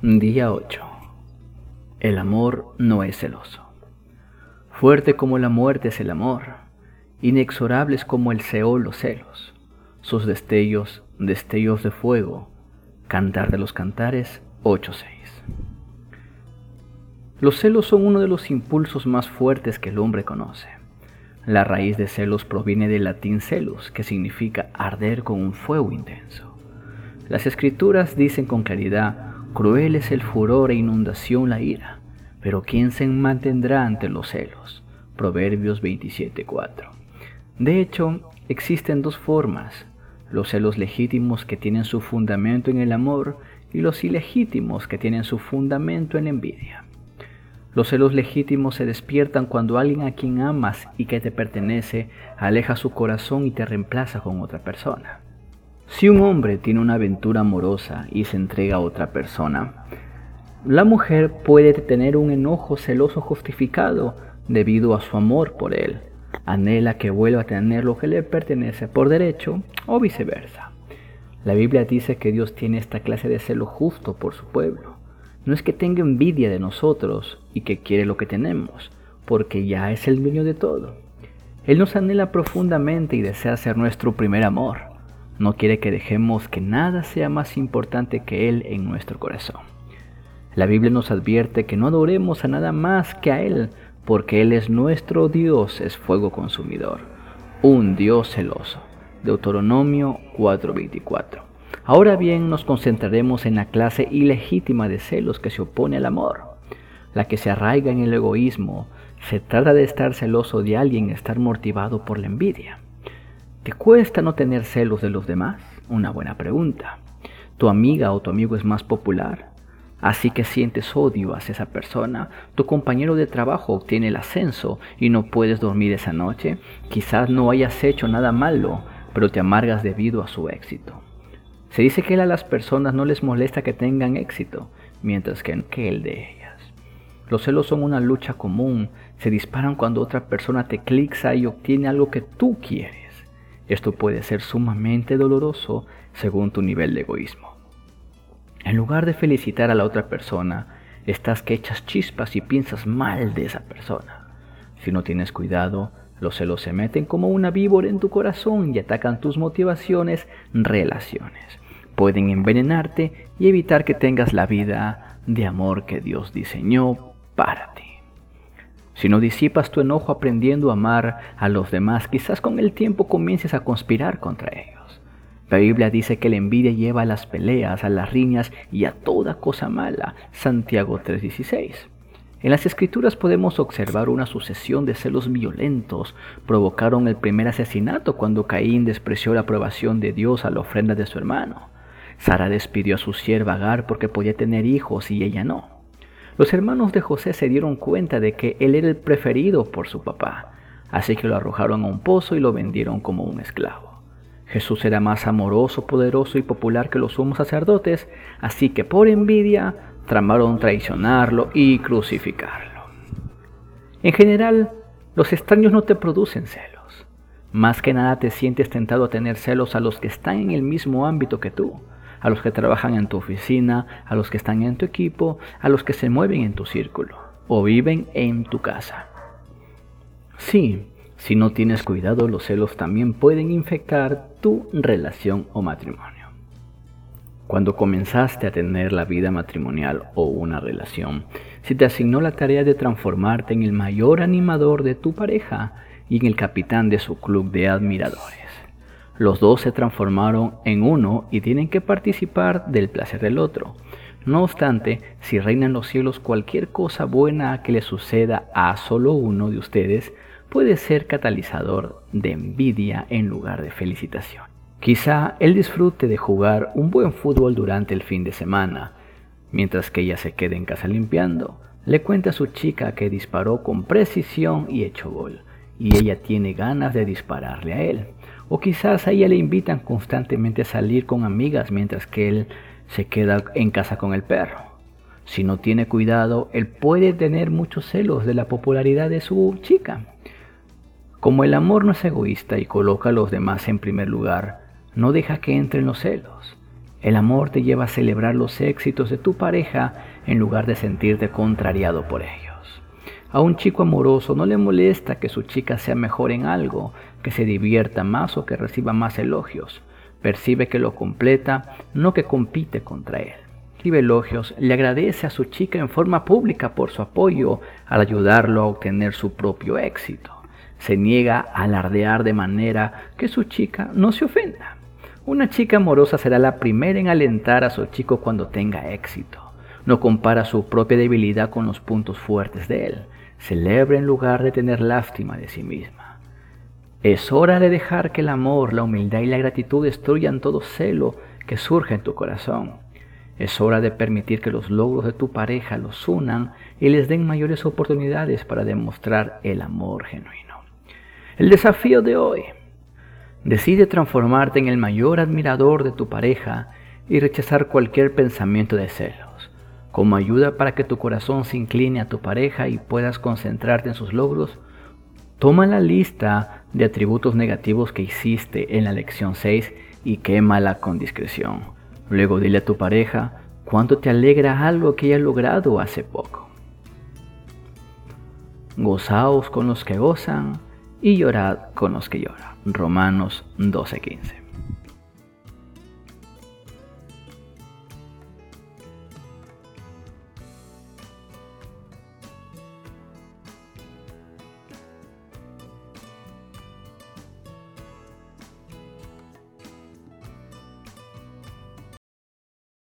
Día 8. El amor no es celoso. Fuerte como la muerte es el amor, inexorables como el Seol los celos, sus destellos, destellos de fuego. Cantar de los Cantares 8.6. Los celos son uno de los impulsos más fuertes que el hombre conoce. La raíz de celos proviene del latín celus, que significa arder con un fuego intenso. Las escrituras dicen con claridad Cruel es el furor e inundación la ira, pero ¿quién se mantendrá ante los celos? Proverbios 27:4. De hecho, existen dos formas, los celos legítimos que tienen su fundamento en el amor y los ilegítimos que tienen su fundamento en la envidia. Los celos legítimos se despiertan cuando alguien a quien amas y que te pertenece aleja su corazón y te reemplaza con otra persona. Si un hombre tiene una aventura amorosa y se entrega a otra persona, la mujer puede tener un enojo celoso justificado debido a su amor por él. Anhela que vuelva a tener lo que le pertenece por derecho o viceversa. La Biblia dice que Dios tiene esta clase de celo justo por su pueblo. No es que tenga envidia de nosotros y que quiere lo que tenemos, porque ya es el dueño de todo. Él nos anhela profundamente y desea ser nuestro primer amor. No quiere que dejemos que nada sea más importante que Él en nuestro corazón. La Biblia nos advierte que no adoremos a nada más que a Él, porque Él es nuestro Dios, es fuego consumidor, un Dios celoso. Deuteronomio 4:24. Ahora bien, nos concentraremos en la clase ilegítima de celos que se opone al amor, la que se arraiga en el egoísmo. Se trata de estar celoso de alguien, estar motivado por la envidia. ¿Te cuesta no tener celos de los demás? Una buena pregunta. ¿Tu amiga o tu amigo es más popular? Así que sientes odio hacia esa persona. Tu compañero de trabajo obtiene el ascenso y no puedes dormir esa noche. Quizás no hayas hecho nada malo, pero te amargas debido a su éxito. Se dice que a las personas no les molesta que tengan éxito, mientras que, que el de ellas. Los celos son una lucha común, se disparan cuando otra persona te clixa y obtiene algo que tú quieres. Esto puede ser sumamente doloroso según tu nivel de egoísmo. En lugar de felicitar a la otra persona, estás que echas chispas y piensas mal de esa persona. Si no tienes cuidado, los celos se meten como una víbora en tu corazón y atacan tus motivaciones, relaciones. Pueden envenenarte y evitar que tengas la vida de amor que Dios diseñó para ti. Si no disipas tu enojo aprendiendo a amar a los demás, quizás con el tiempo comiences a conspirar contra ellos. La Biblia dice que la envidia lleva a las peleas, a las riñas y a toda cosa mala. Santiago 3:16. En las escrituras podemos observar una sucesión de celos violentos. Provocaron el primer asesinato cuando Caín despreció la aprobación de Dios a la ofrenda de su hermano. Sara despidió a su sierva Agar porque podía tener hijos y ella no. Los hermanos de José se dieron cuenta de que él era el preferido por su papá, así que lo arrojaron a un pozo y lo vendieron como un esclavo. Jesús era más amoroso, poderoso y popular que los sumos sacerdotes, así que por envidia tramaron traicionarlo y crucificarlo. En general, los extraños no te producen celos. Más que nada te sientes tentado a tener celos a los que están en el mismo ámbito que tú, a los que trabajan en tu oficina, a los que están en tu equipo, a los que se mueven en tu círculo o viven en tu casa. Sí, si no tienes cuidado, los celos también pueden infectar tu relación o matrimonio. Cuando comenzaste a tener la vida matrimonial o una relación, si te asignó la tarea de transformarte en el mayor animador de tu pareja y en el capitán de su club de admiradores. Los dos se transformaron en uno y tienen que participar del placer del otro. No obstante, si reina en los cielos cualquier cosa buena que le suceda a solo uno de ustedes, puede ser catalizador de envidia en lugar de felicitación. Quizá él disfrute de jugar un buen fútbol durante el fin de semana, mientras que ella se quede en casa limpiando. Le cuenta a su chica que disparó con precisión y echó gol, y ella tiene ganas de dispararle a él. O quizás a ella le invitan constantemente a salir con amigas mientras que él se queda en casa con el perro. Si no tiene cuidado, él puede tener muchos celos de la popularidad de su chica. Como el amor no es egoísta y coloca a los demás en primer lugar, no deja que entren los celos. El amor te lleva a celebrar los éxitos de tu pareja en lugar de sentirte contrariado por ellos. A un chico amoroso no le molesta que su chica sea mejor en algo, que se divierta más o que reciba más elogios. Percibe que lo completa, no que compite contra él. Escribe elogios, le agradece a su chica en forma pública por su apoyo al ayudarlo a obtener su propio éxito. Se niega a alardear de manera que su chica no se ofenda. Una chica amorosa será la primera en alentar a su chico cuando tenga éxito. No compara su propia debilidad con los puntos fuertes de él. Celebra en lugar de tener lástima de sí misma. Es hora de dejar que el amor, la humildad y la gratitud destruyan todo celo que surge en tu corazón. Es hora de permitir que los logros de tu pareja los unan y les den mayores oportunidades para demostrar el amor genuino. El desafío de hoy Decide transformarte en el mayor admirador de tu pareja y rechazar cualquier pensamiento de celos. Como ayuda para que tu corazón se incline a tu pareja y puedas concentrarte en sus logros, toma la lista de atributos negativos que hiciste en la lección 6 y quémala con discreción. Luego dile a tu pareja cuánto te alegra algo que haya logrado hace poco. Gozaos con los que gozan y llorad con los que lloran. Romanos 12:15.